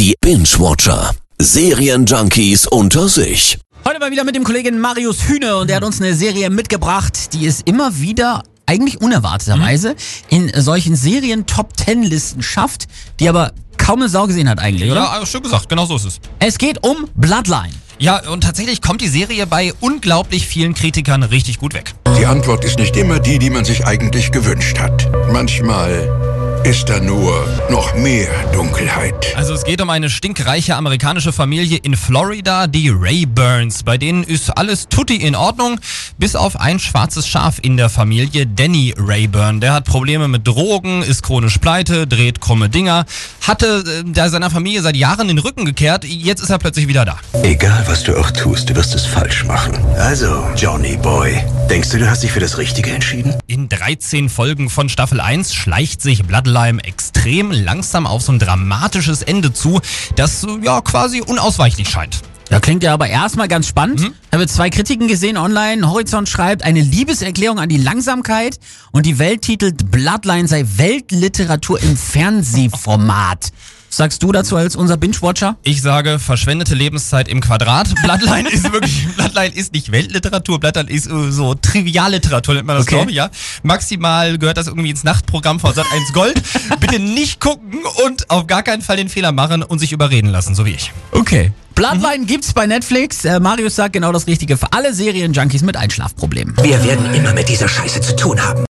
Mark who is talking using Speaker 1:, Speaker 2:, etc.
Speaker 1: Die Binge-Watcher. Serienjunkies unter sich.
Speaker 2: Heute mal wieder mit dem Kollegen Marius Hühne und der hat uns eine Serie mitgebracht, die es immer wieder eigentlich unerwarteterweise in solchen Serien-Top-10-Listen schafft, die aber kaum eine Sau gesehen hat eigentlich, oder?
Speaker 3: Ja, schön gesagt, genau so ist es.
Speaker 2: Es geht um Bloodline.
Speaker 3: Ja, und tatsächlich kommt die Serie bei unglaublich vielen Kritikern richtig gut weg.
Speaker 4: Die Antwort ist nicht immer die, die man sich eigentlich gewünscht hat. Manchmal ist da nur noch mehr Dunkelheit.
Speaker 3: Also es geht um eine stinkreiche amerikanische Familie in Florida, die Rayburns. Bei denen ist alles tutti in Ordnung, bis auf ein schwarzes Schaf in der Familie, Danny Rayburn. Der hat Probleme mit Drogen, ist chronisch pleite, dreht krumme Dinger, hatte äh, seiner Familie seit Jahren den Rücken gekehrt, jetzt ist er plötzlich wieder da.
Speaker 5: Egal, was du auch tust, du wirst es falsch machen. Also, Johnny Boy, denkst du, du hast dich für das Richtige entschieden?
Speaker 3: In 13 Folgen von Staffel 1 schleicht sich Bloodline extrem langsam auf so ein dramatisches Ende zu, das ja quasi unausweichlich scheint.
Speaker 2: Ja, klingt ja aber erstmal ganz spannend. Mhm. Ich habe zwei Kritiken gesehen online. Horizont schreibt eine Liebeserklärung an die Langsamkeit und die Welt titelt Bloodline sei Weltliteratur im Fernsehformat. Sagst du dazu als unser Binge-Watcher?
Speaker 3: Ich sage verschwendete Lebenszeit im Quadrat. Bloodline ist wirklich, Bloodline ist nicht Weltliteratur, Bloodline ist äh, so Trivialliteratur, nennt man das, okay. glaube ich, ja. Maximal gehört das irgendwie ins Nachtprogramm von Sat1 Gold. Bitte nicht gucken und auf gar keinen Fall den Fehler machen und sich überreden lassen, so wie ich.
Speaker 2: Okay. Bloodline mhm. gibt's bei Netflix. Äh, Marius sagt genau das Richtige für alle Serien-Junkies mit Einschlafproblemen.
Speaker 5: Wir werden immer mit dieser Scheiße zu tun haben.